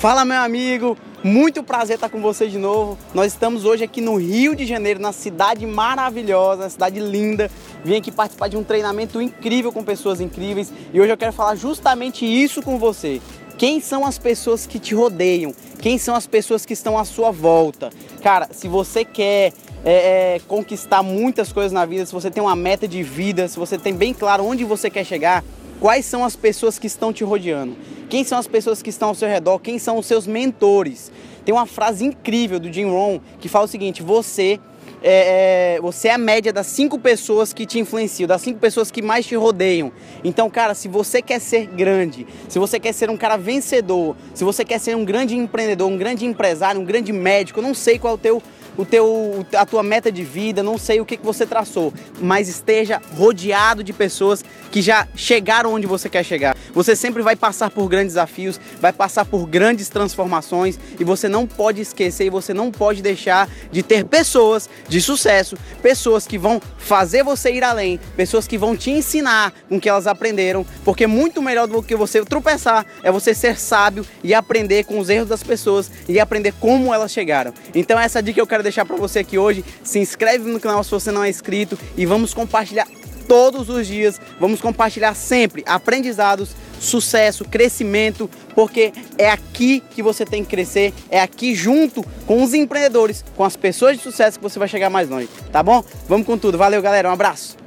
Fala, meu amigo! Muito prazer estar com você de novo. Nós estamos hoje aqui no Rio de Janeiro, na cidade maravilhosa, na cidade linda. Vim aqui participar de um treinamento incrível com pessoas incríveis e hoje eu quero falar justamente isso com você. Quem são as pessoas que te rodeiam? Quem são as pessoas que estão à sua volta? Cara, se você quer é, é, conquistar muitas coisas na vida, se você tem uma meta de vida, se você tem bem claro onde você quer chegar, quais são as pessoas que estão te rodeando? Quem são as pessoas que estão ao seu redor? Quem são os seus mentores? Tem uma frase incrível do Jim Rohn que fala o seguinte: você é, é, você é a média das cinco pessoas que te influenciam, das cinco pessoas que mais te rodeiam. Então, cara, se você quer ser grande, se você quer ser um cara vencedor, se você quer ser um grande empreendedor, um grande empresário, um grande médico, não sei qual é o teu o teu, a tua meta de vida, não sei o que, que você traçou, mas esteja rodeado de pessoas que já chegaram onde você quer chegar. Você sempre vai passar por grandes desafios, vai passar por grandes transformações e você não pode esquecer e você não pode deixar de ter pessoas de sucesso, pessoas que vão fazer você ir além, pessoas que vão te ensinar com o que elas aprenderam, porque muito melhor do que você tropeçar é você ser sábio e aprender com os erros das pessoas e aprender como elas chegaram. Então essa dica eu quero deixar para você aqui hoje. Se inscreve no canal se você não é inscrito e vamos compartilhar todos os dias. Vamos compartilhar sempre aprendizados, sucesso, crescimento, porque é aqui que você tem que crescer, é aqui junto com os empreendedores, com as pessoas de sucesso que você vai chegar mais longe, tá bom? Vamos com tudo. Valeu, galera. Um abraço.